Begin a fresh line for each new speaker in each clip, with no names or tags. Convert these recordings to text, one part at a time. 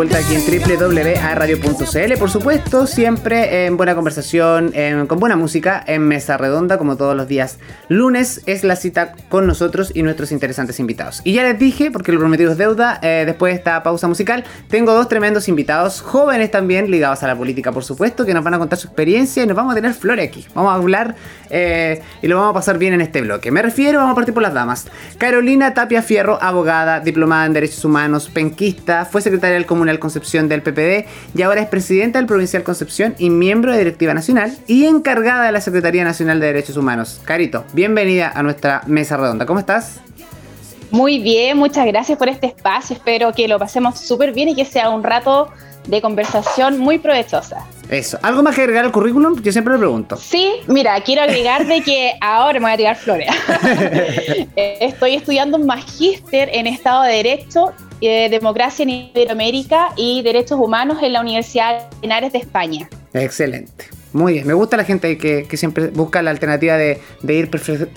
vuelta aquí en www.radio.cl, por supuesto, siempre en buena conversación, con buena música, en mesa redonda, como todos los días. Lunes es la cita con nosotros y nuestros interesantes invitados. Y ya les dije, porque lo prometido es deuda, eh, después de esta pausa musical, tengo dos tremendos invitados, jóvenes también, ligados a la política, por supuesto, que nos van a contar su experiencia y nos vamos a tener flores aquí. Vamos a hablar eh, y lo vamos a pasar bien en este bloque. Me refiero, vamos a partir por las damas. Carolina Tapia Fierro, abogada, diplomada en Derechos Humanos, penquista fue secretaria del Comunal Concepción del PPD y ahora es presidenta del Provincial Concepción y miembro de Directiva Nacional y encargada de la Secretaría Nacional de Derechos Humanos. Carito, bienvenida a nuestra mesa redonda. ¿Cómo estás?
Muy bien, muchas gracias por este espacio. Espero que lo pasemos súper bien y que sea un rato de conversación muy provechosa.
Eso. ¿Algo más que agregar al currículum? Yo siempre le pregunto.
Sí, mira, quiero agregar de que ahora me voy a tirar flores. Estoy estudiando un magíster en Estado de Derecho eh, democracia en Iberoamérica y Derechos Humanos en la Universidad de de España.
Excelente. Muy bien, me gusta la gente que, siempre busca la alternativa de, ir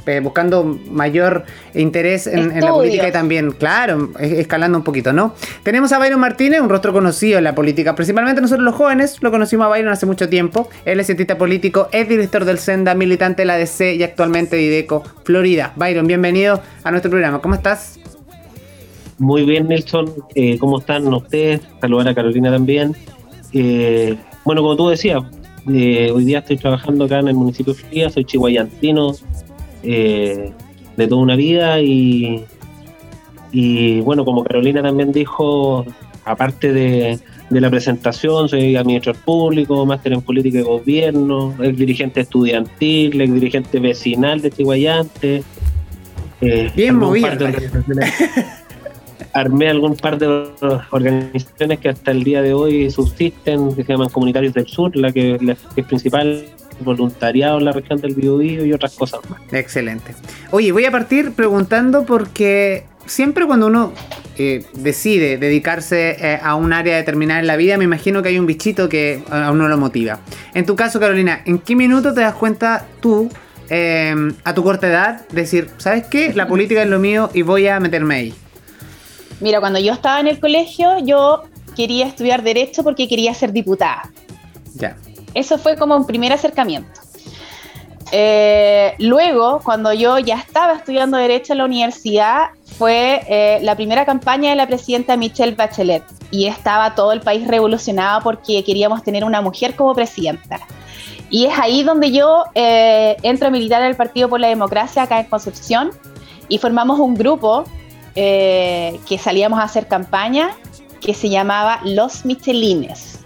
eh, buscando mayor interés en, la política y también, claro, escalando un poquito, ¿no? Tenemos a Byron Martínez, un rostro conocido en la política, principalmente nosotros los jóvenes, lo conocimos a Byron hace mucho tiempo. Él es cientista político, es director del Senda, militante de la DC y actualmente de IDECO, Florida. Byron, bienvenido a nuestro programa, ¿cómo estás?
Muy bien, Nelson. Eh, ¿Cómo están ustedes? Saludar a Carolina también. Eh, bueno, como tú decías, eh, hoy día estoy trabajando acá en el municipio de Fría, soy chihuayantino de toda una vida y, y bueno, como Carolina también dijo, aparte de, la presentación, soy administrador público, máster en política de gobierno, ex dirigente estudiantil, ex dirigente vecinal de Chihuayante.
Bien movido
armé algún par de organizaciones que hasta el día de hoy subsisten, que se llaman Comunitarios del Sur, la que, es principal voluntariado en la región del Biobío y otras cosas más.
Excelente. Oye, voy a partir preguntando porque siempre cuando uno eh, decide dedicarse eh, a un área determinada en la vida, me imagino que hay un bichito que a uno lo motiva. En tu caso, Carolina, ¿en qué minuto te das cuenta tú, eh, a tu corta edad, decir, ¿sabes qué? La política es lo mío y voy a meterme ahí.
Mira, cuando yo estaba en el colegio, yo quería estudiar Derecho porque quería ser diputada.
Ya.
Eso fue como un primer acercamiento. Eh, luego, cuando yo ya estaba estudiando Derecho en la universidad, fue eh, la primera campaña de la presidenta Michelle Bachelet y estaba todo el país revolucionado porque queríamos tener una mujer como presidenta. Y es ahí donde yo eh, entro a militar en el Partido por la Democracia acá en Concepción y formamos un grupo eh, que salíamos a hacer campaña que se llamaba Los Michelines.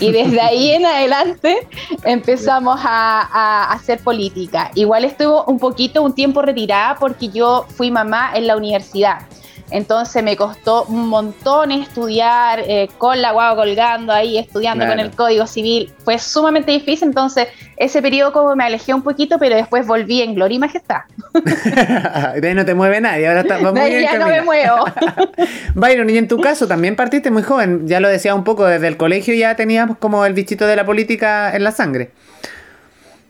Y desde ahí en adelante empezamos a, hacer política. Igual estuvo un poquito, un tiempo retirada porque yo fui mamá en la universidad. Entonces me costó un montón estudiar eh, con la guagua colgando ahí, estudiando con el Código Civil. Fue sumamente difícil, entonces ese periodo como me alejé un poquito, pero después volví en gloria y majestad.
de ahí no te mueve nadie, ahora está,
muy bien ya no me muevo.
Byron, y en tu caso también partiste muy joven, ya lo decía un poco, desde el colegio ya teníamos como el bichito de la política en la sangre.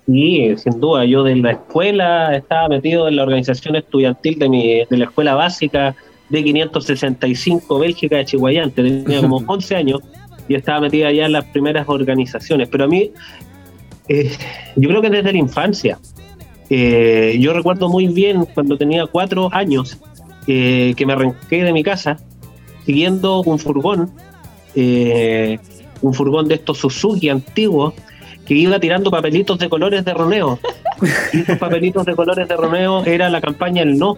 Sí, sin duda. Yo de la escuela estaba metido en la organización estudiantil de, mi, de la escuela básica de 565 Bélgica de Chihuayante, tenía como 11 años y estaba metida ya en las primeras organizaciones. Pero a mí, eh, yo creo que desde la infancia, eh, yo recuerdo muy bien cuando tenía cuatro años eh, que me arranqué de mi casa siguiendo un furgón, un furgón de estos Suzuki antiguos que iba tirando papelitos de colores de Romeo. Y esos papelitos de colores de Romeo era la campaña El No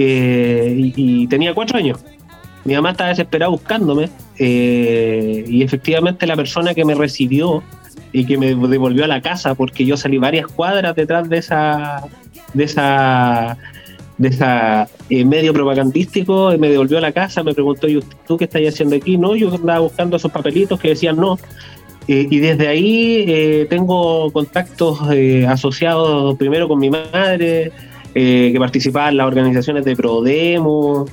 eh, y, tenía cuatro años. Mi mamá estaba desesperada buscándome eh, y efectivamente la persona que me recibió y que me devolvió a la casa porque yo salí varias cuadras detrás de esa de esa de esa eh, medio propagandístico me devolvió a la casa me preguntó ¿y tú qué estás haciendo aquí? no yo andaba buscando esos papelitos que decían no y desde ahí tengo contactos asociados primero con mi madre eh, que participaba en las organizaciones de Prodemo,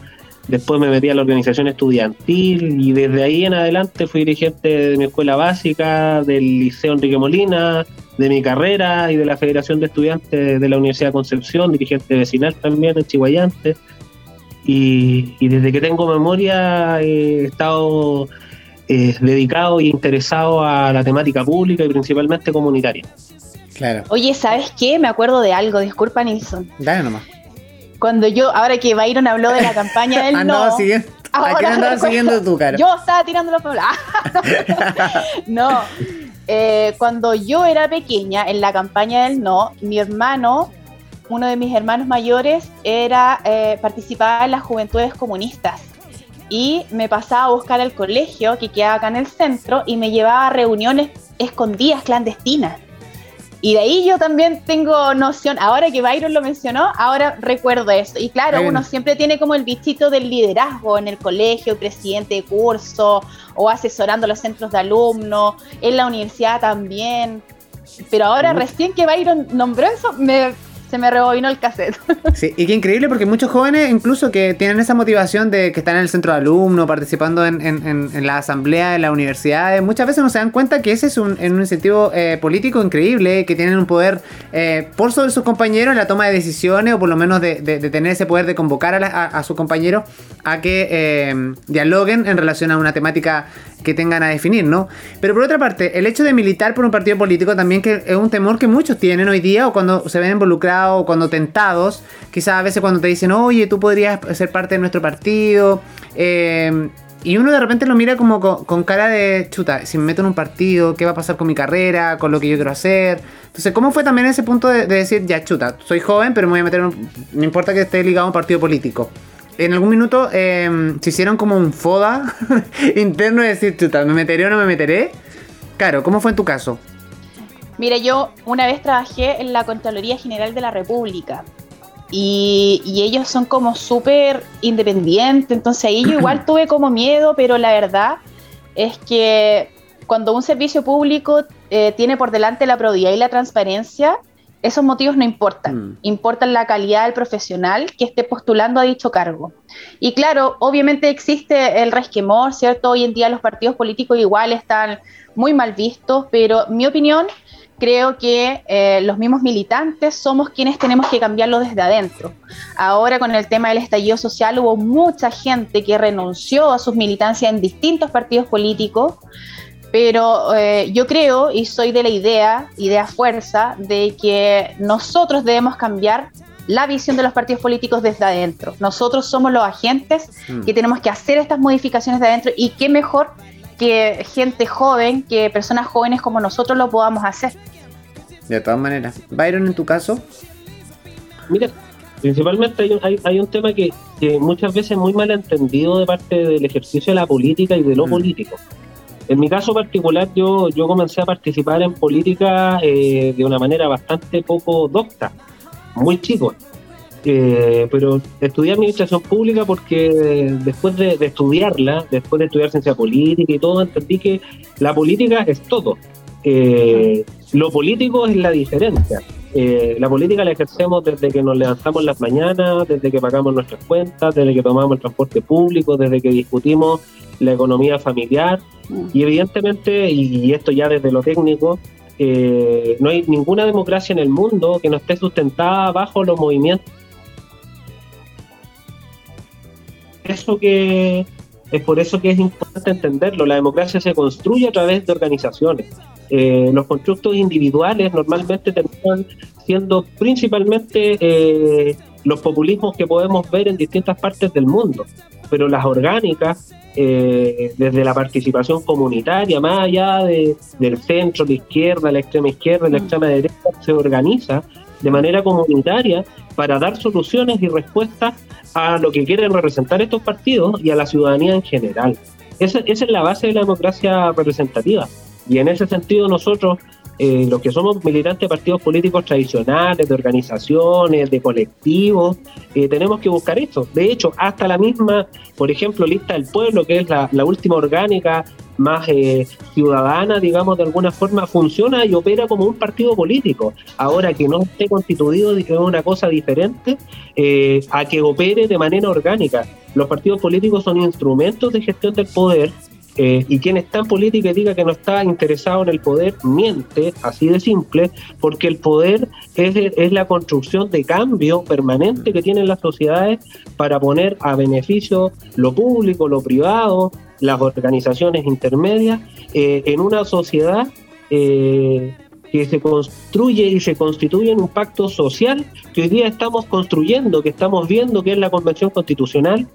después me metí a la organización estudiantil y desde ahí en adelante fui dirigente de mi escuela básica, del Liceo Enrique Molina, de mi carrera y de la Federación de Estudiantes de la Universidad de Concepción, dirigente vecinal también en Chihuayante. y, desde que tengo memoria he estado eh, dedicado e interesado a la temática pública y principalmente comunitaria.
Claro. Oye, ¿sabes qué? Me acuerdo de algo, disculpa Nilsson.
Dale nomás.
Cuando yo, ahora que Byron habló de la campaña del
andaba no. Siguiendo, ¿A quién andaba siguiendo tu cara?
Yo estaba tirando los no. Eh, cuando yo era pequeña, en la campaña del no, mi hermano, uno de mis hermanos mayores, era eh, participaba en las juventudes comunistas y me pasaba a buscar al colegio que quedaba acá en el centro y me llevaba a reuniones escondidas, clandestinas. Y de ahí yo también tengo noción, ahora que Byron lo mencionó, ahora recuerdo eso. Y claro, uno siempre tiene como el bichito del liderazgo en el colegio, presidente de curso o asesorando los centros de alumnos, en la universidad también. Pero ahora recién que Byron nombró eso, me se me rebobinó el cassette.
Sí, y qué increíble porque muchos jóvenes, incluso que tienen esa motivación de que están en el centro de alumnos, participando en, en, la asamblea de las universidades, muchas veces no se dan cuenta que ese es un, un incentivo eh, político increíble, que tienen un poder eh, por sobre sus compañeros en la toma de decisiones, o por lo menos de, tener ese poder de convocar a, a, sus compañeros a que eh, dialoguen en relación a una temática que tengan a definir, ¿no? Pero por otra parte, el hecho de militar por un partido político también que es un temor que muchos tienen hoy día o cuando se ven involucrados o cuando tentados, quizás a veces cuando te dicen, oye, tú podrías ser parte de nuestro partido, eh, y uno de repente lo mira como con, cara de chuta, si me meto en un partido, ¿qué va a pasar con mi carrera, con lo que yo quiero hacer? Entonces, ¿cómo fue también ese punto de, decir, ya chuta, soy joven, pero me voy a meter en un, no importa que esté ligado a un partido político? en algún minuto eh, se hicieron como un foda interno de decir, chuta, ¿me meteré o no me meteré? Claro, ¿cómo fue en tu caso?
Mira, yo una vez trabajé en la Contraloría General de la República y, ellos son como súper independientes, entonces ahí yo igual tuve como miedo, pero la verdad es que cuando un servicio público eh, tiene por delante la probidad y la transparencia, esos motivos no importan, mm. importan la calidad del profesional que esté postulando a dicho cargo. Y claro, obviamente existe el resquemor, ¿cierto? Hoy en día los partidos políticos igual están muy mal vistos, pero mi opinión, creo que eh, los mismos militantes somos quienes tenemos que cambiarlo desde adentro. Ahora con el tema del estallido social hubo mucha gente que renunció a sus militancias en distintos partidos políticos pero eh, yo creo y soy de la idea, idea fuerza, de que nosotros debemos cambiar la visión de los partidos políticos desde adentro. Nosotros somos los agentes mm. que tenemos que hacer estas modificaciones de adentro y qué mejor que gente joven, que personas jóvenes como nosotros lo podamos hacer.
De todas maneras. Byron, en tu caso.
Mira, principalmente hay un, tema que, muchas veces es muy mal entendido de parte del ejercicio de la política y de lo mm. político. En mi caso particular, yo, yo comencé a participar en política eh, de una manera bastante poco docta, muy chico. Eh, pero estudié administración pública porque después de, estudiarla, después de estudiar ciencia política y todo, entendí que la política es todo. Eh, lo político es la diferencia. la política la ejercemos desde que nos levantamos las mañanas, desde que pagamos nuestras cuentas, desde que tomamos el transporte público, desde que discutimos la economía familiar y evidentemente, y esto ya desde lo técnico, eh, no hay ninguna democracia en el mundo que no esté sustentada bajo los movimientos. Eso que es por eso que es importante entenderlo. La democracia se construye a través de organizaciones. Eh, los constructos individuales normalmente terminan siendo principalmente eh, los populismos que podemos ver en distintas partes del mundo, pero las orgánicas eh, desde la participación comunitaria, más allá de, del centro, de izquierda, la extrema izquierda, la mm. extrema derecha, se organiza de manera comunitaria para dar soluciones y respuestas a lo que quieren representar estos partidos y a la ciudadanía en general. Esa, esa es la base de la democracia representativa. Y en ese sentido nosotros eh, los que somos militantes de partidos políticos tradicionales, de organizaciones, de colectivos, eh, tenemos que buscar esto. De hecho, hasta la misma, por ejemplo, lista del pueblo, que es la, última orgánica más eh, ciudadana, digamos, de alguna forma, funciona y opera como un partido político. Ahora que no esté constituido es una cosa diferente a que opere de manera orgánica. Los partidos políticos son instrumentos de gestión del poder Eh, y quien está en política y diga que no está interesado en el poder, miente, así de simple, porque el poder es, es la construcción de cambio permanente que tienen las sociedades para poner a beneficio lo público, lo privado, las organizaciones intermedias, eh, en una sociedad eh, que se construye y se constituye en un pacto social que hoy día estamos construyendo, que estamos viendo que es la Convención Constitucional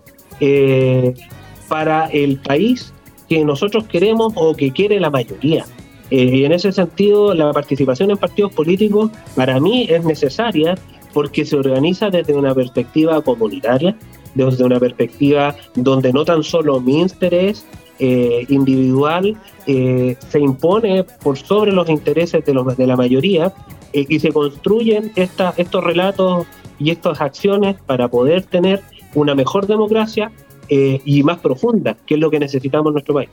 para el país que nosotros queremos o que quiere la mayoría. Eh, y en ese sentido, la participación en partidos políticos para mí es necesaria porque se organiza desde una perspectiva comunitaria, desde una perspectiva donde no tan solo mi interés eh, individual eh, se impone por sobre los intereses de, los, de la mayoría y se construyen esta, estos relatos y estas acciones para poder tener una mejor democracia eh, y más profunda, que es lo que necesitamos en nuestro país.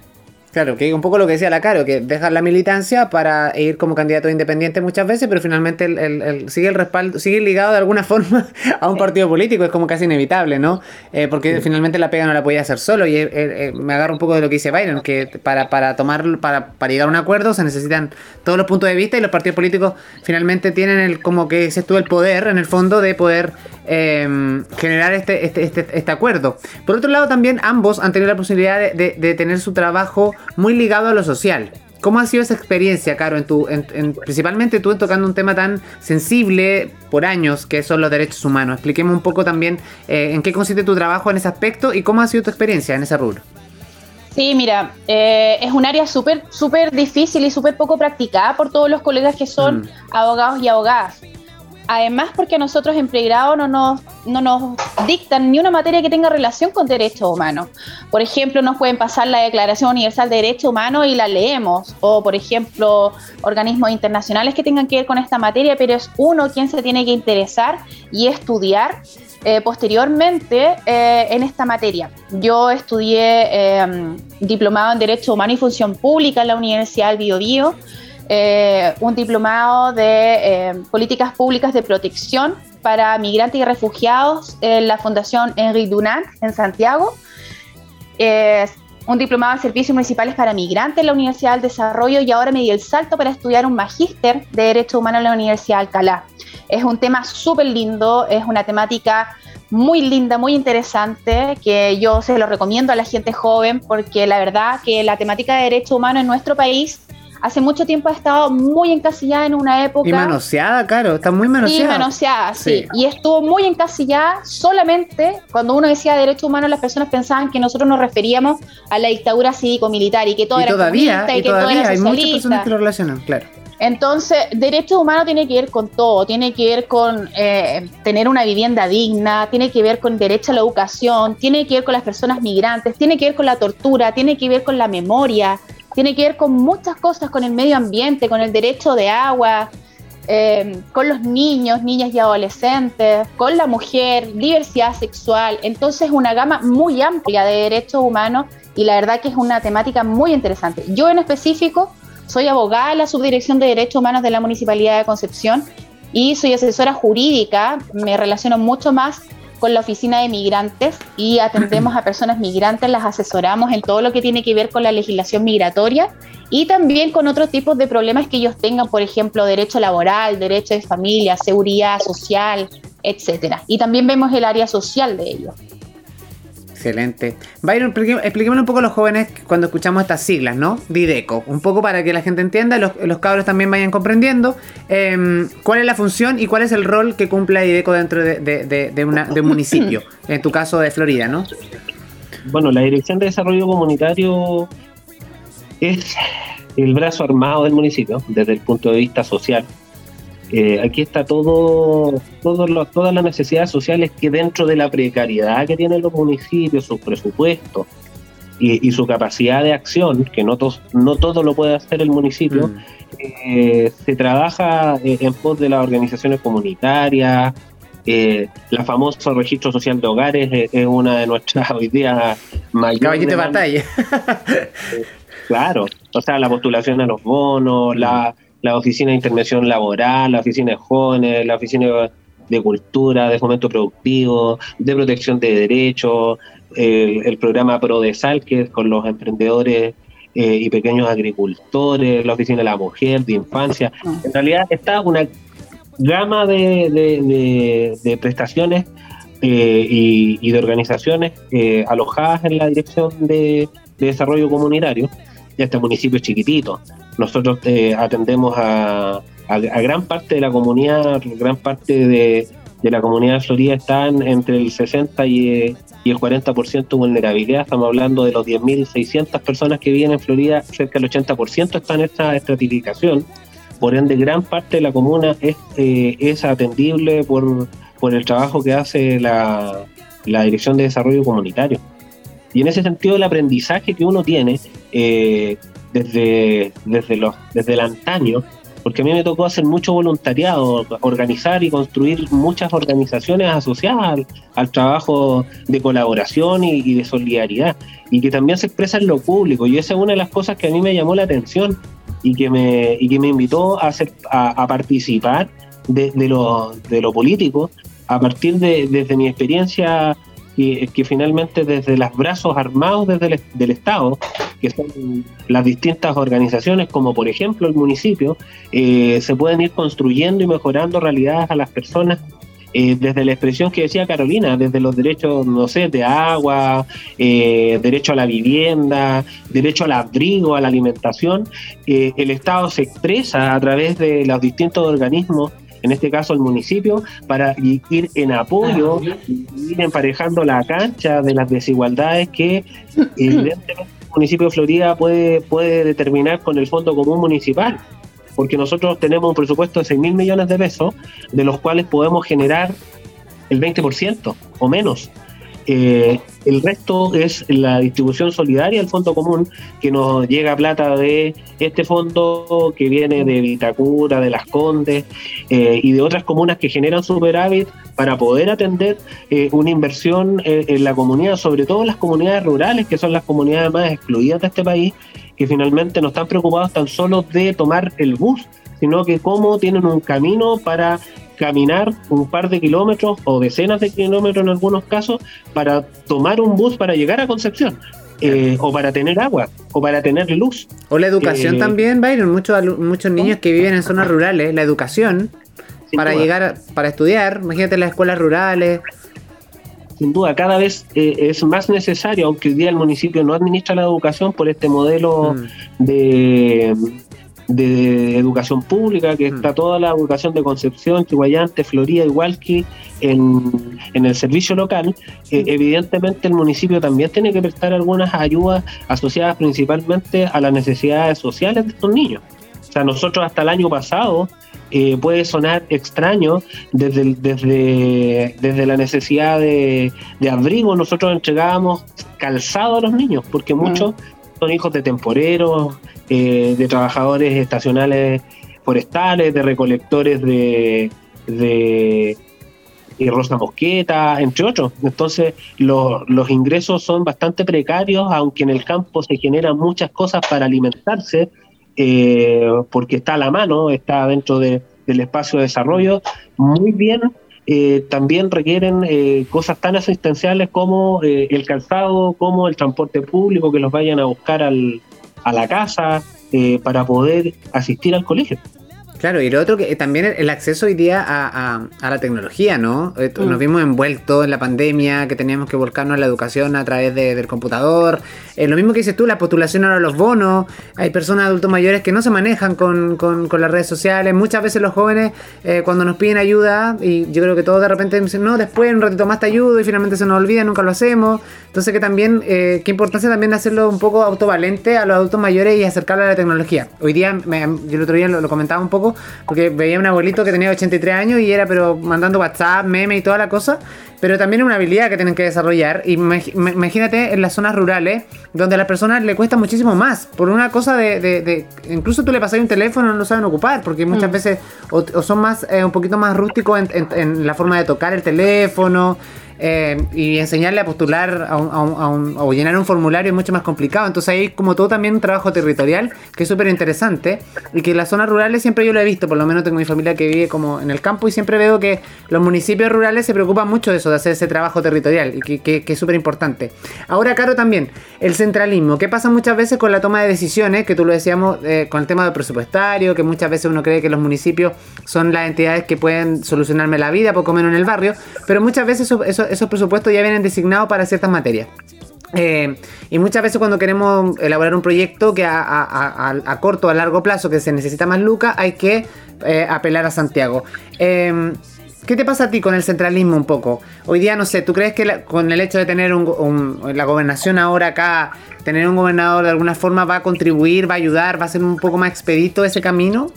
Claro, que un poco lo que decía la Caro, que dejar la militancia para ir como candidato independiente muchas veces, pero finalmente el, sigue el respaldo, sigue ligado de alguna forma a un partido político, es como casi inevitable, ¿no? Eh, porque finalmente la pega no la podía hacer solo, y eh, eh, me agarro un poco de lo que dice Byron, que para, para tomar, para, para llegar a un acuerdo se necesitan todos los puntos de vista y los partidos políticos finalmente tienen el, como que se estuvo el poder, en el fondo, de poder em, generar este, este, este, este, acuerdo. Por otro lado, también ambos han tenido la posibilidad de, de tener su trabajo muy ligado a lo social. ¿Cómo ha sido esa experiencia, Caro, en tu, en, principalmente tú en tocando un tema tan sensible por años que son los derechos humanos? Expliquemos un poco también eh, en qué consiste tu trabajo en ese aspecto y cómo ha sido tu experiencia en ese rubro.
Sí, mira, eh, es un área súper súper difícil y súper poco practicada por todos los colegas que son mm. abogados y abogadas. Además, porque a nosotros en pregrado no nos, no nos dictan ni una materia que tenga relación con derechos humanos. Por ejemplo, nos pueden pasar la Declaración Universal de Derechos Humanos y la leemos. O, por ejemplo, organismos internacionales que tengan que ver con esta materia, pero es uno quien se tiene que interesar y estudiar eh, posteriormente eh, en esta materia. Yo estudié em, diplomado en Derecho Humano y Función Pública en la Universidad del Biobío. Eh, un diplomado de eh, políticas públicas de protección para migrantes y refugiados en la Fundación Henri Dunant en Santiago. un diplomado de servicios municipales para migrantes en la Universidad del Desarrollo y ahora me di el salto para estudiar un magíster de Derechos Humanos en la Universidad de Alcalá. Es un tema súper lindo, es una temática muy linda, muy interesante, que yo se lo recomiendo a la gente joven porque la verdad que la temática de derechos humanos en nuestro país hace mucho tiempo ha estado muy encasillada en una época.
Y manoseada, claro, está muy manoseada.
Sí, manoseada, sí. Y estuvo muy encasillada solamente cuando uno decía derechos humanos, las personas pensaban que nosotros nos referíamos a la dictadura cívico-militar y que todo era
todavía,
y,
que todo era hay muchas personas que lo relacionan, claro.
Entonces, derechos humanos tiene que ver con todo, tiene que ver con eh, tener una vivienda digna, tiene que ver con derecho a la educación, tiene que ver con las personas migrantes, tiene que ver con la tortura, tiene que ver con la memoria, tiene que ver con muchas cosas, con el medio ambiente, con el derecho de agua, eh, con los niños, niñas y adolescentes, con la mujer, diversidad sexual. Entonces, una gama muy amplia de derechos humanos y la verdad que es una temática muy interesante. Yo en específico soy abogada en la Subdirección de Derechos Humanos de la Municipalidad de Concepción y soy asesora jurídica. Me relaciono mucho más con la oficina de migrantes y atendemos a personas migrantes, las asesoramos en todo lo que tiene que ver con la legislación migratoria y también con otros tipos de problemas que ellos tengan, por ejemplo, derecho laboral, derecho de familia, seguridad social, etcétera. Y también vemos el área social de ellos.
Excelente. Byron, expliquémosle un poco a los jóvenes cuando escuchamos estas siglas, ¿no? Dideco. Un poco para que la gente entienda, los, los cabros también vayan comprendiendo em, cuál es la función y cuál es el rol que cumple Dideco dentro de, un municipio. en tu caso de Florida, ¿no?
Bueno, la Dirección de Desarrollo Comunitario es el brazo armado del municipio desde el punto de vista social eh, aquí está todo, todas las necesidades sociales que dentro de la precariedad que tienen los municipios, sus presupuestos y, su capacidad de acción, que no, no todo lo puede hacer el municipio, mm. eh, se trabaja eh, en pos de las organizaciones comunitarias. la famosa registro social de hogares es una de nuestras hoy día mayores.
Caballito de batalla.
claro, o sea, la postulación a los bonos, la la oficina de intervención laboral, la oficina de jóvenes, la oficina de cultura, de fomento productivo, de protección de derechos, el, programa ProDesal, que es con los emprendedores eh, y pequeños agricultores, la oficina de la mujer, de infancia. Ah. En realidad está una gama de, prestaciones eh, y, de organizaciones eh, alojadas en la dirección de, desarrollo comunitario. Y este municipio es chiquitito. Nosotros atendemos a, gran parte de la comunidad, gran parte de, la comunidad de Florida están entre el 60 y, y el 40% de vulnerabilidad. Estamos hablando de los 10.600 personas que viven en Florida, cerca del 80% está en esta estratificación. Por ende, gran parte de la comuna es, eh, es atendible por, por el trabajo que hace la, la Dirección de Desarrollo Comunitario. Y en ese sentido, el aprendizaje que uno tiene eh, desde, desde, los, desde el antaño porque a mí me tocó hacer mucho voluntariado, organizar y construir muchas organizaciones asociadas al, trabajo de colaboración y, de solidaridad, y que también se expresa en lo público, y esa es una de las cosas que a mí me llamó la atención y que me, y que me invitó a, hacer, a, participar de, lo, de lo político a partir de desde mi experiencia que, finalmente desde los brazos armados desde el, del Estado, que son las distintas organizaciones, como por ejemplo el municipio, eh, se pueden ir construyendo y mejorando realidades a las personas eh, desde la expresión que decía Carolina, desde los derechos, no sé, de agua, eh, derecho a la vivienda, derecho al abrigo, a la alimentación, el Estado se expresa a través de los distintos organismos en este caso el municipio, para ir en apoyo, ir emparejando la cancha de las desigualdades que evidentemente el municipio de Florida puede, puede determinar con el Fondo Común Municipal, porque nosotros tenemos un presupuesto de 6 mil millones de pesos, de los cuales podemos generar el 20% o menos. Eh, el resto es la distribución solidaria del fondo común, que nos llega plata de este fondo que viene de Vitacura, de Las Condes eh, y de otras comunas que generan superávit para poder atender eh, una inversión en la comunidad, sobre todo en las comunidades rurales, que son las comunidades más excluidas de este país, que finalmente no están preocupados tan solo de tomar el bus, sino que cómo tienen un camino para caminar un par de kilómetros o decenas de kilómetros en algunos casos para tomar un bus para llegar a Concepción. Eh, o para tener agua, o para tener luz.
O la educación eh, también, Byron. Muchos, muchos niños que viven en zonas rurales, la educación, para llegar, para estudiar, imagínate las escuelas rurales.
Sin duda, cada vez eh, es más necesario, aunque hoy día el municipio no administra la educación por este modelo mm. de de educación pública, que está mm. toda la educación de Concepción, Chihuayante, Florida igual que en, el servicio local, eh, evidentemente el municipio también tiene que prestar algunas ayudas asociadas principalmente a las necesidades sociales de estos niños. O sea, nosotros hasta el año pasado, eh, puede sonar extraño desde, desde, desde la necesidad de, abrigo, nosotros entregábamos calzado a los niños, porque mm. muchos son hijos de temporeros, eh, de trabajadores estacionales forestales, de recolectores de, de, rosa mosqueta, entre otros. Entonces, los ingresos son bastante precarios, aunque en el campo se generan muchas cosas para alimentarse, eh, porque está a la mano, está dentro del espacio de desarrollo. Muy bien eh, también requieren cosas tan asistenciales como el calzado, como el transporte público, que los vayan a buscar al, a la casa eh, para poder asistir al colegio.
Claro, y lo otro que también el acceso hoy día a, la tecnología, ¿no? Eh, nos mm. vimos envueltos en la pandemia, que teníamos que volcarnos a la educación a través del computador. Eh, lo mismo que dices tú, la postulación ahora a los bonos. Hay personas adultos mayores que no se manejan con, las redes sociales. Muchas veces los jóvenes, eh, cuando nos piden ayuda, y yo creo que todos de repente dicen, no, después un ratito más te ayudo, y finalmente se nos olvida, nunca lo hacemos. Entonces que también, qué importancia también hacerlo un poco autovalente a los adultos mayores y acercarlo a la tecnología. Hoy día, yo el otro día lo comentaba un poco porque veía un abuelito que tenía 83 años y era pero mandando WhatsApp, meme y toda la cosa. pero también es una habilidad que tienen que desarrollar. Y imagínate en las zonas rurales, donde a las personas le cuesta muchísimo más, por una cosa de... incluso tú le pasas un teléfono, no lo saben ocupar, porque muchas mm. veces o, son más eh, un poquito más rústicos en la forma de tocar el teléfono. Eh, y enseñarle a postular a o llenar un formulario es mucho más complicado. Entonces hay como todo también un trabajo territorial que es súper interesante y que en las zonas rurales siempre yo lo he visto, por lo menos tengo mi familia que vive como en el campo y siempre veo que los municipios rurales se preocupan mucho de eso, de hacer ese trabajo territorial y que, es súper importante. Ahora, Caro, también, el centralismo, ¿qué pasa muchas veces con la toma de decisiones? Que tú lo decíamos eh, con el tema del presupuestario, que muchas veces uno cree que los municipios son las entidades que pueden solucionarme la vida, poco menos en el barrio, pero muchas veces eso esos presupuestos ya vienen designados para ciertas materias. Eh, y muchas veces cuando queremos elaborar un proyecto que a, corto o a largo plazo que se necesita más lucas, hay que eh, apelar a Santiago. Eh, ¿Qué te pasa a ti con el centralismo un poco? Hoy día, no sé, ¿tú crees que con el hecho de tener la gobernación ahora acá, tener un gobernador de alguna forma va a contribuir, va a ayudar, va a ser un poco más expedito ese camino?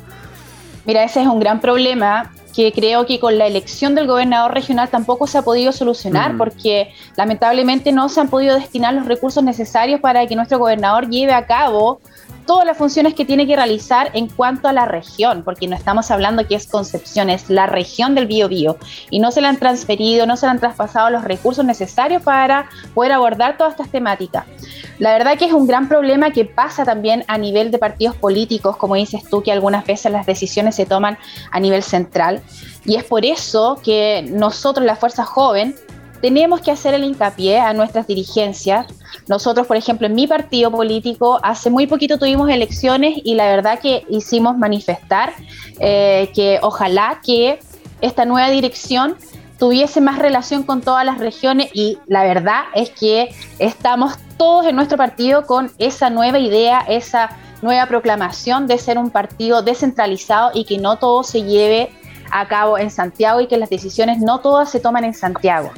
Mira, ese es un gran problema que creo que con la elección del gobernador regional tampoco se ha podido solucionar, mm. porque lamentablemente no se han podido destinar los recursos necesarios para que nuestro gobernador lleve a cabo todas las funciones que tiene que realizar en cuanto a la región, porque no estamos hablando que es Concepción, es la región del Biobío, y no se le han transferido, no se le han traspasado los recursos necesarios para poder abordar todas estas temáticas. La verdad que es un gran problema que pasa también a nivel de partidos políticos, como dices tú, que algunas veces las decisiones se toman a nivel central, y es por eso que nosotros, la Fuerza Joven, tenemos que hacer el hincapié a nuestras dirigencias. Nosotros, por ejemplo, en mi partido político, hace muy poquito tuvimos elecciones y la verdad que hicimos manifestar eh, que ojalá que esta nueva dirección tuviese más relación con todas las regiones y la verdad es que estamos todos en nuestro partido con esa nueva idea, esa nueva proclamación de ser un partido descentralizado y que no todo se lleve a cabo en Santiago y que las decisiones no todas se toman en Santiago.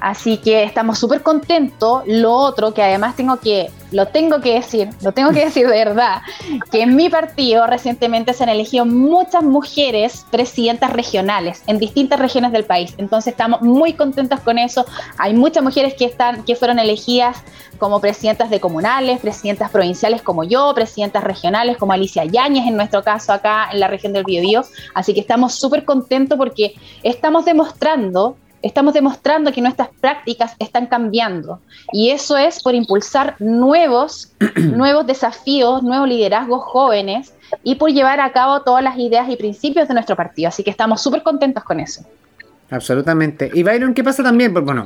Así que estamos súper contentos. Lo otro que además tengo que, lo tengo que decir, lo tengo que decir de verdad, que en mi partido recientemente se han elegido muchas mujeres presidentas regionales en distintas regiones del país. Entonces estamos muy contentos con eso. Hay muchas mujeres que están, que fueron elegidas como presidentas de comunales, presidentas provinciales como yo, presidentas regionales como Alicia Yáñez en nuestro caso acá en la región del Biobío. Así que estamos súper contentos porque estamos demostrando estamos demostrando que nuestras prácticas están cambiando y eso es por impulsar nuevos, nuevos desafíos, nuevos liderazgos jóvenes y por llevar a cabo todas las ideas y principios de nuestro partido. Así que estamos súper contentos con eso.
Absolutamente. Y Byron, ¿qué pasa también? Pues, bueno,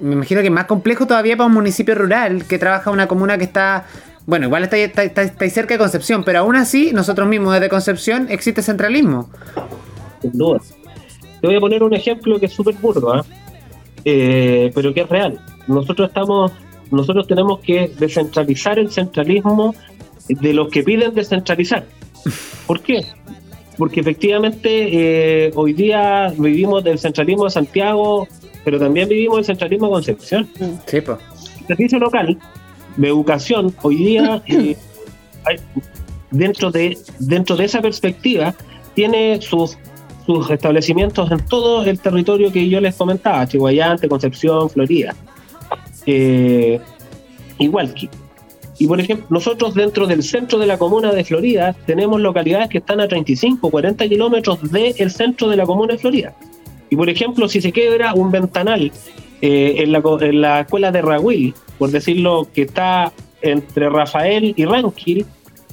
me imagino que es más complejo todavía para un municipio rural que trabaja una comuna que está, bueno, igual está, está, está cerca de Concepción, pero aún así, nosotros mismos desde Concepción existe centralismo.
Sin duda. Te voy a poner un ejemplo que es súper burdo, ¿ah? eh, pero que es real. Nosotros estamos, nosotros tenemos que descentralizar el centralismo de los que piden descentralizar. ¿Por qué? Porque efectivamente eh, hoy día vivimos del centralismo de Santiago, pero también vivimos el centralismo de Concepción.
Sí, pues.
Servicio local de educación hoy día, eh, dentro, de, dentro de esa perspectiva, tiene sus sus establecimientos en todo el territorio que yo les comentaba, Chihuayante, Concepción, Florida. Eh, igual que. Y por ejemplo, nosotros dentro del centro de la comuna de Florida tenemos localidades que están a 35, 40 kilómetros del centro de la comuna de Florida. Y por ejemplo, si se quebra un ventanal eh, en, la, en, la, escuela de Rahuil, por decirlo, que está entre Rafael y Ranquil,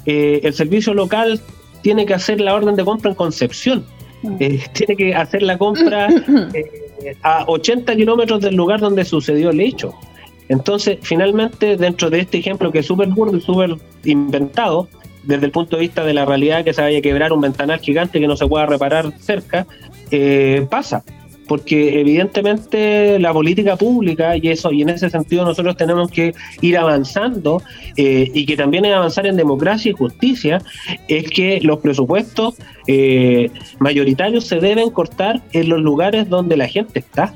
eh, el servicio local tiene que hacer la orden de compra en Concepción eh, tiene que hacer la compra eh, a 80 kilómetros del lugar donde sucedió el hecho. Entonces, finalmente, dentro de este ejemplo que es súper burdo y súper inventado, desde el punto de vista de la realidad que se vaya a quebrar un ventanal gigante que no se pueda reparar cerca, eh, pasa porque evidentemente la política pública y eso y en ese sentido nosotros tenemos que ir avanzando eh, y que también es avanzar en democracia y justicia es que los presupuestos eh, mayoritarios se deben cortar en los lugares donde la gente está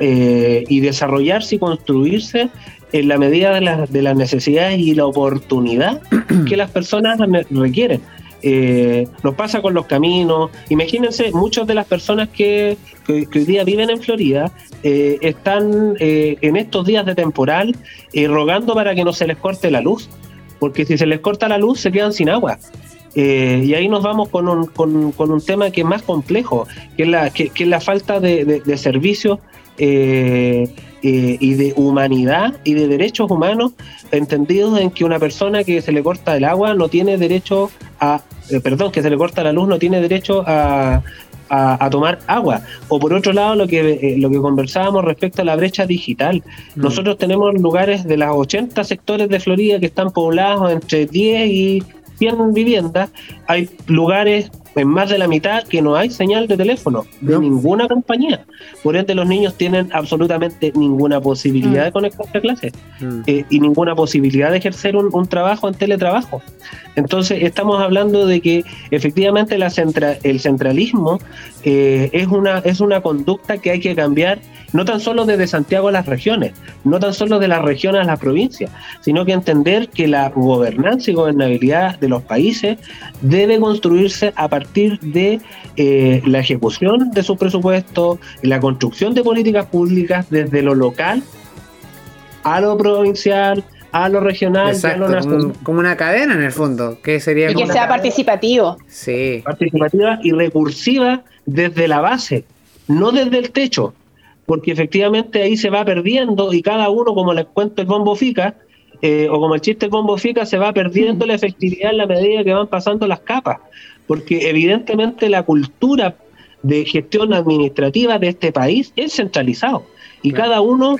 eh, y desarrollarse y construirse en la medida de, de las necesidades y la oportunidad que las personas requieren Eh, nos pasa con los caminos. Imagínense, muchas de las personas que, hoy día viven en Florida eh, están eh, en estos días de temporal rogando para que no se les corte la luz, porque si se les corta la luz se quedan sin agua. y ahí nos vamos con un, con, un tema que es más complejo, que es la, que, la falta de, de, servicios y de humanidad y de derechos humanos, entendidos en que una persona que se le corta el agua no tiene derecho a, eh, perdón, que se le corta la luz no tiene derecho a, a, tomar agua. O por otro lado, lo que, eh, lo que conversábamos respecto a la brecha digital. Mm. Nosotros tenemos lugares de las 80 sectores de Florida que están poblados entre 10 y 100 viviendas. Hay lugares en más de la mitad que no hay señal de teléfono de ninguna compañía. Por ende, los niños tienen absolutamente ninguna posibilidad de mm. conectarse a clases mm. eh, y ninguna posibilidad de ejercer un, trabajo en teletrabajo. Entonces, estamos hablando de que efectivamente la el centralismo eh, es, una, es una conducta que hay que cambiar no tan solo desde Santiago a las regiones, no tan solo de las regiones a las provincias, sino que entender que la gobernanza y gobernabilidad de los países debe construirse a partir de eh, la ejecución de sus presupuestos, la construcción de políticas públicas desde lo local a lo provincial, a lo regional, a lo
nacional. Como, una cadena en el fondo, que sería
y que sea participativo.
Sí. Participativa y recursiva desde la base, no desde el techo porque efectivamente ahí se va perdiendo y cada uno, como les cuento el bombo fica, eh, o como el chiste el bombo fica, se va perdiendo la efectividad en la medida que van pasando las capas, porque evidentemente la cultura de gestión administrativa de este país es centralizado y cada uno,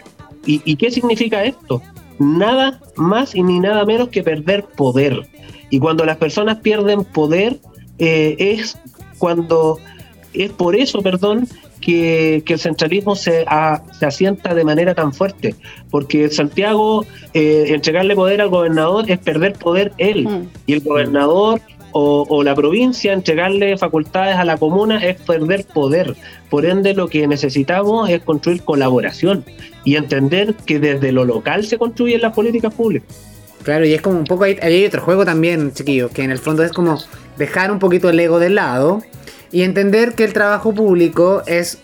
y, qué significa esto? Nada más y ni nada menos que perder poder. Y cuando las personas pierden poder, eh, es cuando, es por eso, perdón, que, el centralismo se, se, asienta de manera tan fuerte, porque Santiago, eh, entregarle poder al gobernador es perder poder él, mm. y el gobernador o, la provincia, entregarle facultades a la comuna es perder poder. Por ende, lo que necesitamos es construir colaboración y entender que desde lo local se construyen las políticas públicas.
Claro, y es como un poco, ahí hay otro juego también, chiquillos, que en el fondo es como dejar un poquito el ego del lado y entender que el trabajo público es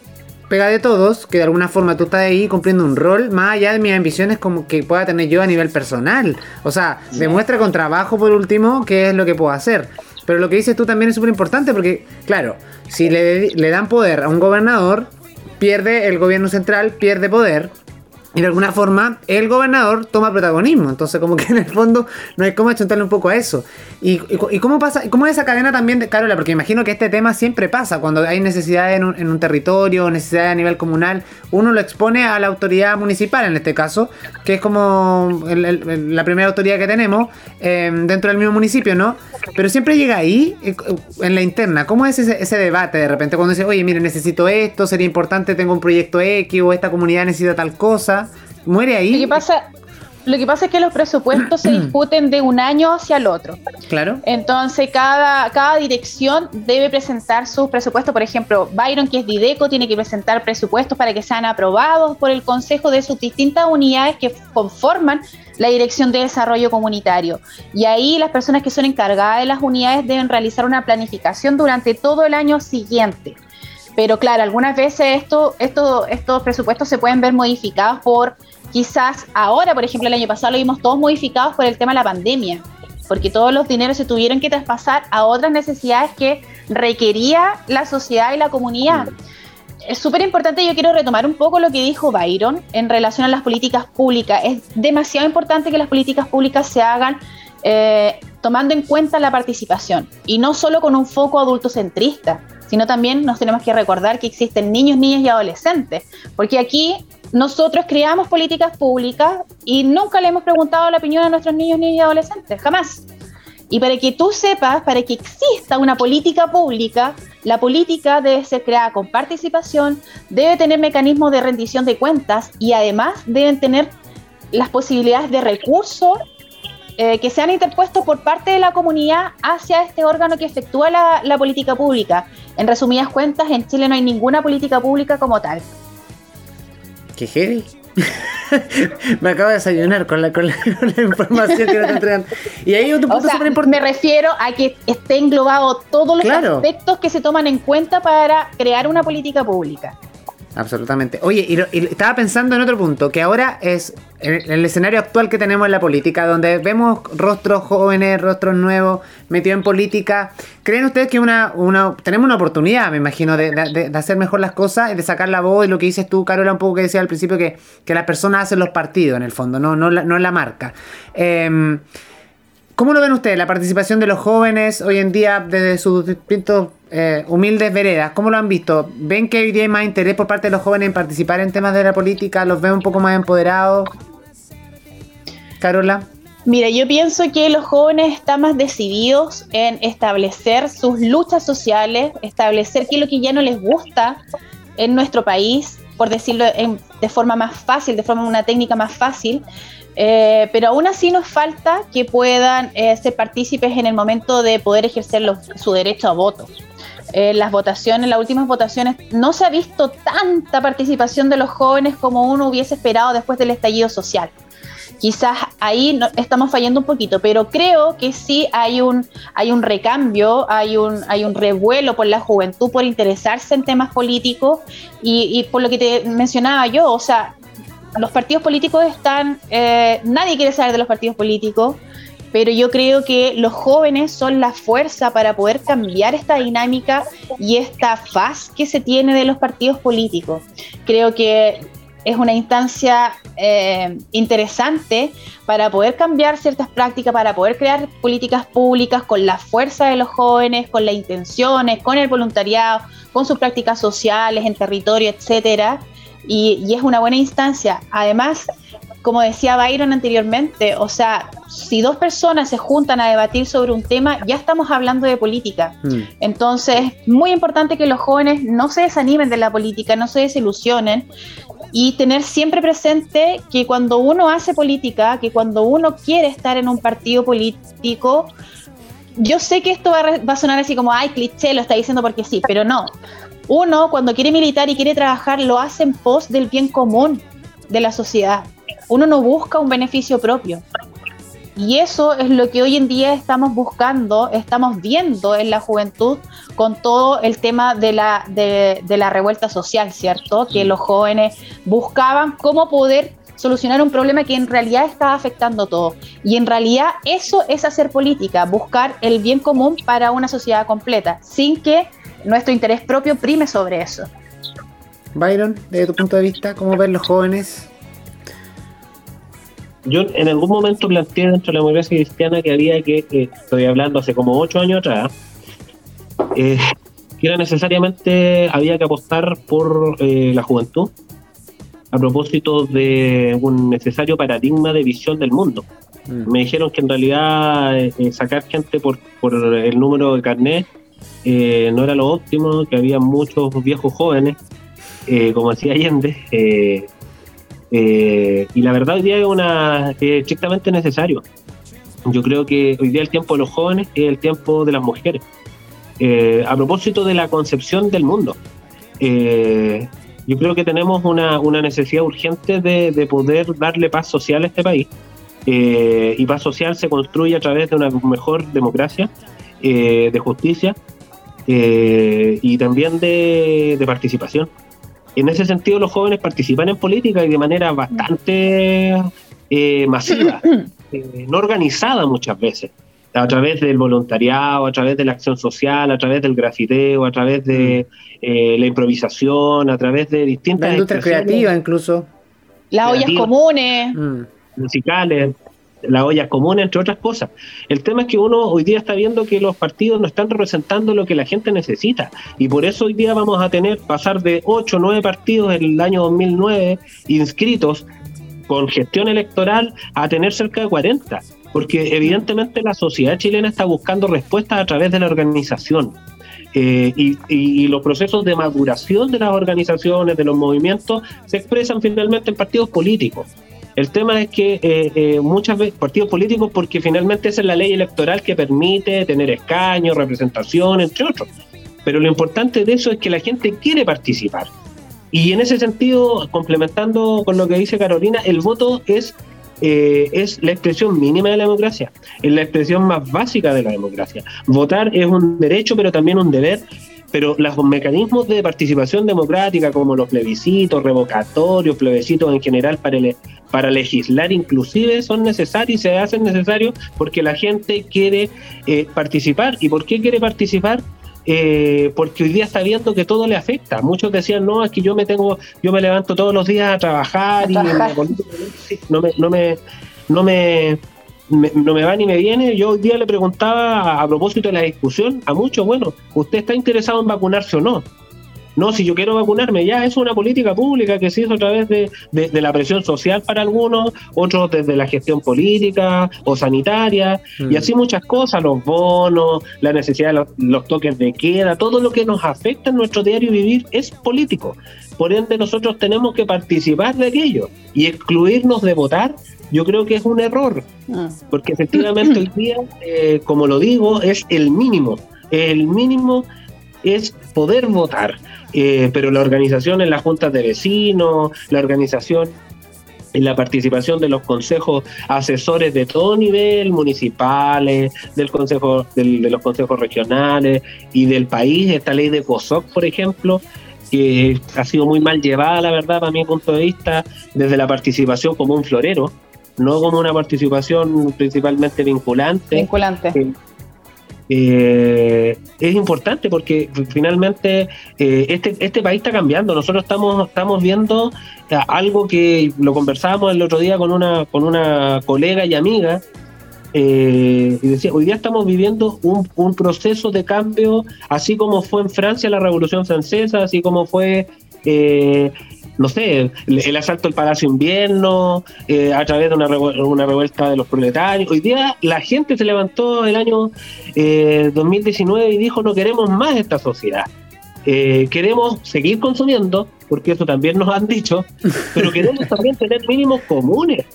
pega de todos, que de alguna forma tú estás ahí cumpliendo un rol, más allá de mis ambiciones como que pueda tener yo a nivel personal. O sea, demuestra con trabajo por último qué es lo que puedo hacer. Pero lo que dices tú también es súper importante porque, claro, si le, le dan poder a un gobernador, pierde el gobierno central, pierde poder y de alguna forma el gobernador toma protagonismo. Entonces, como que en el fondo no hay cómo achuntarle un poco a eso. ¿Y, y, cómo pasa, cómo es esa cadena también, de, Carola? Porque imagino que este tema siempre pasa cuando hay necesidad en un, en un territorio, necesidad a nivel comunal. Uno lo expone a la autoridad municipal, en este caso, que es como la primera autoridad que tenemos eh, dentro del mismo municipio, ¿no? Pero siempre llega ahí, eh, en la interna. ¿Cómo es ese, ese debate de repente cuando dice, oye, mire, necesito esto, sería importante, tengo un proyecto X o esta comunidad necesita tal cosa? Muere ahí.
Lo que pasa, lo que pasa es que los presupuestos se discuten de un año hacia el otro.
Claro.
Entonces, cada, cada dirección debe presentar sus presupuestos. Por ejemplo, Byron, que es Dideco, tiene que presentar presupuestos para que sean aprobados por el Consejo de sus distintas unidades que conforman la Dirección de Desarrollo Comunitario. Y ahí las personas que son encargadas de las unidades deben realizar una planificación durante todo el año siguiente. Pero claro, algunas veces esto, esto, estos presupuestos se pueden ver modificados por quizás ahora, por ejemplo, el año pasado lo vimos todos modificados por el tema de la pandemia, porque todos los dineros se tuvieron que traspasar a otras necesidades que requería la sociedad y la comunidad. Es súper importante, yo quiero retomar un poco lo que dijo Byron en relación a las políticas públicas. Es demasiado importante que las políticas públicas se hagan eh, tomando en cuenta la participación y no solo con un foco adultocentrista sino también nos tenemos que recordar que existen niños, niñas y adolescentes, porque aquí nosotros creamos políticas públicas y nunca le hemos preguntado la opinión a nuestros niños, niñas y adolescentes, jamás. Y para que tú sepas, para que exista una política pública, la política debe ser creada con participación, debe tener mecanismos de rendición de cuentas y además deben tener las posibilidades de recursos eh, que se han interpuesto por parte de la comunidad hacia este órgano que efectúa la, política pública. En resumidas cuentas, en Chile no hay ninguna política pública como tal.
¿Qué heavy? me acabo de desayunar con la, con la, información que nos entregan. Y ahí otro punto
súper importante. Me refiero a que esté englobado todos los aspectos que se toman en cuenta para crear una política pública.
Absolutamente. Oye, y, estaba pensando en otro punto, que ahora es en el escenario actual que tenemos en la política, donde vemos rostros jóvenes, rostros nuevos metidos en política. ¿Creen ustedes que una, una tenemos una oportunidad, me imagino, de, hacer mejor las cosas, de sacar la voz y lo que dices tú, Carola, un poco que decía al principio, que, que las personas hacen los partidos en el fondo, no, no, la, no la marca? Eh, ¿Cómo lo ven ustedes, la participación de los jóvenes hoy en día desde sus distintos eh, humildes veredas? ¿Cómo lo han visto? ¿Ven que hoy día hay más interés por parte de los jóvenes en participar en temas de la política? ¿Los ven un poco más empoderados? Carola.
Mira, yo pienso que los jóvenes están más decididos en establecer sus luchas sociales, establecer qué es lo que ya no les gusta en nuestro país, por decirlo de forma más fácil, de forma una técnica más fácil, eh, pero aún así nos falta que puedan eh, ser partícipes en el momento de poder ejercer su derecho a voto. En las votaciones, las últimas votaciones, no se ha visto tanta participación de los jóvenes como uno hubiese esperado después del estallido social. Quizás ahí estamos fallando un poquito, pero creo que sí hay un, hay un recambio, hay un, hay un revuelo por la juventud, por interesarse en temas políticos y, y por lo que te mencionaba yo, o sea, los partidos políticos están, eh, nadie quiere saber de los partidos políticos, pero yo creo que los jóvenes son la fuerza para poder cambiar esta dinámica y esta faz que se tiene de los partidos políticos. Creo que es una instancia eh, interesante para poder cambiar ciertas prácticas, para poder crear políticas públicas con la fuerza de los jóvenes, con las intenciones, con el voluntariado, con sus prácticas sociales en territorio, etcétera y, es una buena instancia. Además, como decía Byron anteriormente, o sea, si dos personas se juntan a debatir sobre un tema, ya estamos hablando de política. Mm. Entonces, muy importante que los jóvenes no se desanimen de la política, no se desilusionen y tener siempre presente que cuando uno hace política, que cuando uno quiere estar en un partido político, yo sé que esto va a, va a sonar así como, ay, cliché, lo está diciendo porque sí, pero no uno cuando quiere militar y quiere trabajar lo hace en pos del bien común de la sociedad. Uno no busca un beneficio propio. Y eso es lo que hoy en día estamos buscando, estamos viendo en la juventud con todo el tema de la, de, la revuelta social, ¿cierto? Que los jóvenes buscaban cómo poder solucionar un problema que en realidad estaba afectando todo. Y en realidad eso es hacer política, buscar el bien común para una sociedad completa, sin que nuestro interés propio prime sobre eso.
Byron, desde tu punto de vista, ¿cómo ven los jóvenes?
Yo en algún momento planteé dentro de la democracia cristiana que había que, estoy hablando hace como ocho años atrás, eh, que era necesariamente, había que apostar por eh, la juventud a propósito de un necesario paradigma de visión del mundo. Mm. Me dijeron que en realidad eh, sacar gente por, por el número de carnet eh, no era lo óptimo, que había muchos viejos jóvenes, eh, como decía Allende, eh, y la verdad hoy día es una estrictamente necesario. Yo creo que hoy día el tiempo de los jóvenes es el tiempo de las mujeres. a propósito de la concepción del mundo, yo creo que tenemos una, necesidad urgente de, de, poder darle paz social a este país. y paz social se construye a través de una mejor democracia, de justicia eh, y también de, participación. En ese sentido, los jóvenes participan en política y de manera bastante eh, masiva, eh, no organizada muchas veces, a través del voluntariado, a través de la acción social, a través del grafiteo, a través de mm. la improvisación, a través de distintas...
La industria creativa incluso.
Las ollas comunes.
Mm. Musicales la olla común, entre otras cosas. El tema es que uno hoy día está viendo que los partidos no están representando lo que la gente necesita. Y por eso hoy día vamos a tener pasar de 8 o 9 partidos en el año 2009 inscritos con gestión electoral a tener cerca de 40. Porque evidentemente la sociedad chilena está buscando respuestas a través de la organización. Eh, y, y, los procesos de maduración de las organizaciones, de los movimientos, se expresan finalmente en partidos políticos. El tema es que eh, eh, muchas veces partidos políticos, porque finalmente esa es la ley electoral que permite tener escaños, representación, entre otros. Pero lo importante de eso es que la gente quiere participar. Y en ese sentido, complementando con lo que dice Carolina, el voto es eh, es la expresión mínima de la democracia, es la expresión más básica de la democracia. Votar es un derecho, pero también un deber, pero los mecanismos de participación democrática, como los plebiscitos, revocatorios, plebiscitos en general para, para legislar inclusive, son necesarios y se hacen necesarios porque la gente quiere eh, participar. ¿Y por qué quiere participar? Eh, porque hoy día está viendo que todo le afecta. Muchos decían, no, es que yo me tengo, yo me levanto todos los días a trabajar, y no me, no me, no me, no me va ni me viene. Yo hoy día le preguntaba a propósito de la discusión a muchos, bueno, ¿usted está interesado en vacunarse o no? No, si yo quiero vacunarme, ya es una política pública que se hizo a través de, la presión social para algunos, otros desde la gestión política o sanitaria, y mm. así muchas cosas, los bonos, la necesidad de los, toques de queda, todo lo que nos afecta en nuestro diario vivir es político. Por ende, nosotros tenemos que participar de aquello y excluirnos de votar. Yo creo que es un error, ah. porque efectivamente hoy día, eh, como lo digo, es el mínimo. El mínimo es poder votar. Eh, pero la organización en las juntas de vecinos, la organización en la participación de los consejos asesores de todo nivel, municipales, del consejo, de los consejos regionales y del país, esta ley de COSOC, por ejemplo, que ha sido muy mal llevada, la verdad, para mi punto de vista, desde la participación como un florero, no como una participación principalmente vinculante.
Vinculante. Eh,
eh, es importante porque finalmente eh, este, este país está cambiando. Nosotros estamos, estamos viendo eh, algo que lo conversábamos el otro día con una, con una colega y amiga. y decía, hoy día estamos viviendo un, un proceso de cambio, así como fue en Francia la Revolución Francesa, así como fue no sé, el, asalto al Palacio Invierno, eh, a través de una, una, revuelta de los proletarios. Hoy día la gente se levantó el año 2019 eh, y dijo no queremos más esta sociedad. Eh, queremos seguir consumiendo, porque eso también nos han dicho, pero queremos también tener mínimos comunes.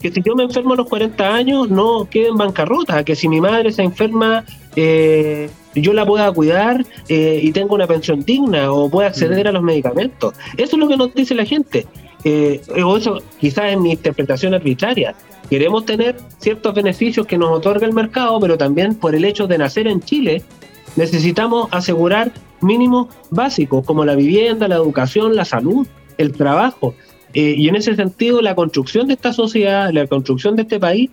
Que si yo me enfermo a los 40 años, no quede en bancarrota, que si mi madre se enferma, eh, yo la pueda cuidar eh, y tenga una pensión digna o pueda acceder a los medicamentos. Eso es lo que nos dice la gente. o eso quizás es mi interpretación arbitraria. Queremos tener ciertos beneficios que nos otorga el mercado, pero también por el hecho de nacer en Chile, necesitamos asegurar mínimos básicos como la vivienda, la educación, la salud, el trabajo. Eh, y en ese sentido, la construcción de esta sociedad, la construcción de este país,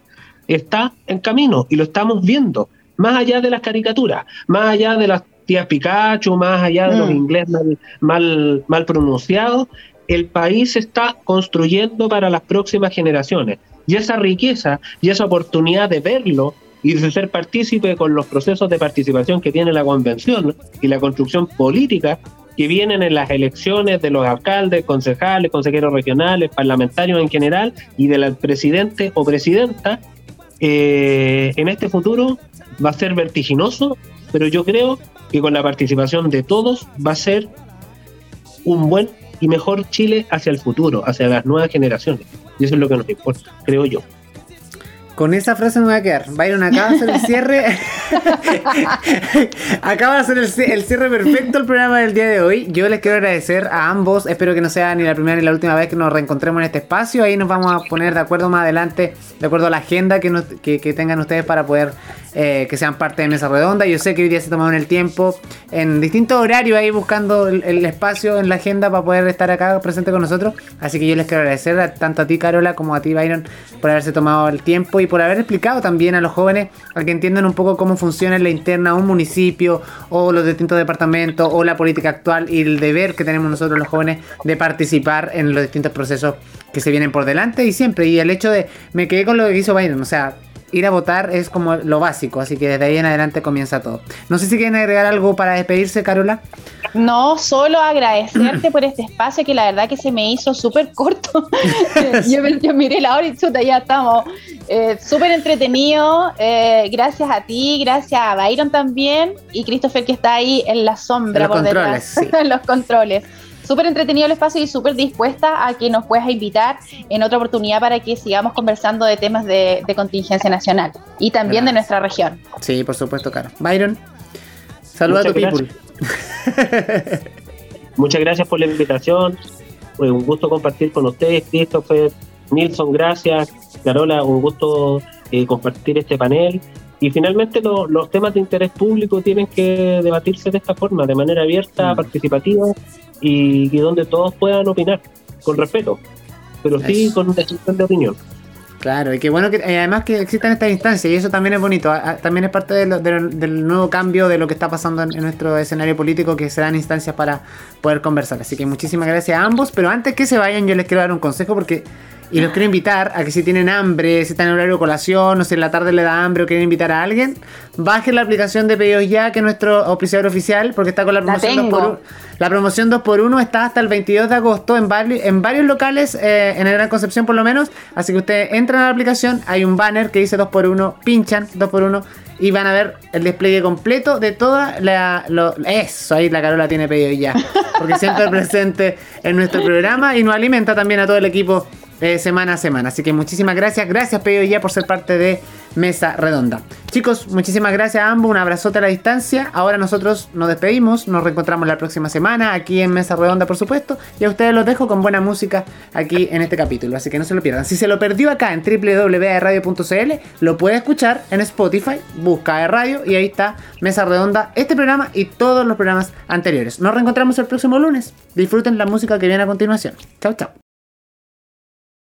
está en camino y lo estamos viendo. Más allá de las caricaturas, más allá de las tías Pikachu, más allá de los mm. inglés mal, mal, pronunciados, el país se está construyendo para las próximas generaciones. Y esa riqueza y esa oportunidad de verlo y de ser partícipe con los procesos de participación que tiene la convención y la construcción política que vienen en las elecciones de los alcaldes, concejales, consejeros regionales, parlamentarios en general y del presidente o presidenta, eh, en este futuro va a ser vertiginoso, pero yo creo que con la participación de todos va a ser un buen y mejor Chile hacia el futuro, hacia las nuevas generaciones. Y eso es lo que nos importa, creo yo.
Con esa frase me voy a quedar. Byron acaba de hacer el cierre. acaba de hacer el, cierre perfecto el programa del día de hoy. Yo les quiero agradecer a ambos. Espero que no sea ni la primera ni la última vez que nos reencontremos en este espacio. Ahí nos vamos a poner de acuerdo más adelante, de acuerdo a la agenda que, que tengan ustedes para poder eh, que sean parte de Mesa Redonda. Yo sé que hoy día se tomaron el tiempo en distintos horarios ahí buscando el, espacio en la agenda para poder estar acá presente con nosotros. Así que yo les quiero agradecer tanto a ti, Carola, como a ti, Byron, por haberse tomado el tiempo y por haber explicado también a los jóvenes a que entiendan un poco cómo funciona en la interna un municipio o los distintos departamentos o la política actual y el deber que tenemos nosotros los jóvenes de participar en los distintos procesos que se vienen por delante y siempre. Y el hecho de, me quedé con lo que hizo Byron, o sea, ir a votar es como lo básico, así que desde ahí en adelante comienza todo. No sé si quieren agregar algo para despedirse, Carola.
No, solo agradecerte por este espacio que la verdad que se me hizo súper corto. yo, miré la hora y chuta, ya estamos. Eh, súper entretenido. Eh, gracias a ti, gracias a Byron también y Christopher que está ahí en la sombra
por detrás,
en los controles súper entretenido el espacio y súper dispuesta a que nos puedas invitar en otra oportunidad para que sigamos conversando de temas de, contingencia nacional y también de nuestra región.
Sí, por supuesto, Caro. Byron, saluda a tu people.
muchas gracias por la invitación. Fue un gusto compartir con ustedes, Christopher, Nilson, gracias. Carola, un gusto eh, compartir este panel. Y finalmente los temas de interés público tienen que debatirse de esta forma, de manera abierta, mm. participativa y, donde todos puedan opinar, con respeto, pero sí con decisión de opinión.
Claro, y qué bueno que eh, además que existan estas instancias y eso también es bonito, también es parte del nuevo cambio de lo que está pasando en, nuestro escenario político que se dan instancias para poder conversar. Así que muchísimas gracias a ambos, pero antes que se vayan yo les quiero dar un consejo porque y los quiero invitar a que si tienen hambre, si están en horario de colación, o si en la tarde le da hambre o quieren invitar a alguien, bajen la aplicación de Pedidos Ya, que es nuestro auspiciador oficial, porque está con la promoción 2x1. La promoción 2x1 está hasta el 22 de agosto en, en varios locales, eh, en el Gran Concepción por lo menos. Así que ustedes entran a la aplicación, hay un banner que dice 2x1, pinchan 2x1 y van a ver el despliegue completo de toda la. eso, ahí la Carola tiene pedido ya. Porque siempre presente en nuestro programa y nos alimenta también a todo el equipo eh, semana a semana. Así que muchísimas gracias. Gracias, Pedido Ya, por ser parte de Mesa Redonda. Chicos, muchísimas gracias a ambos. Un abrazote a la distancia. Ahora nosotros nos despedimos. Nos reencontramos la próxima semana aquí en Mesa Redonda, por supuesto. Y a ustedes los dejo con buena música aquí en este capítulo. Así que no se lo pierdan. Si se lo perdió acá en www.radio.cl, lo puede escuchar en Spotify. Busca de radio y ahí está Mesa Redonda, este programa y todos los programas anteriores. Nos reencontramos el próximo lunes. Disfruten la música que viene a continuación. Chao, chao.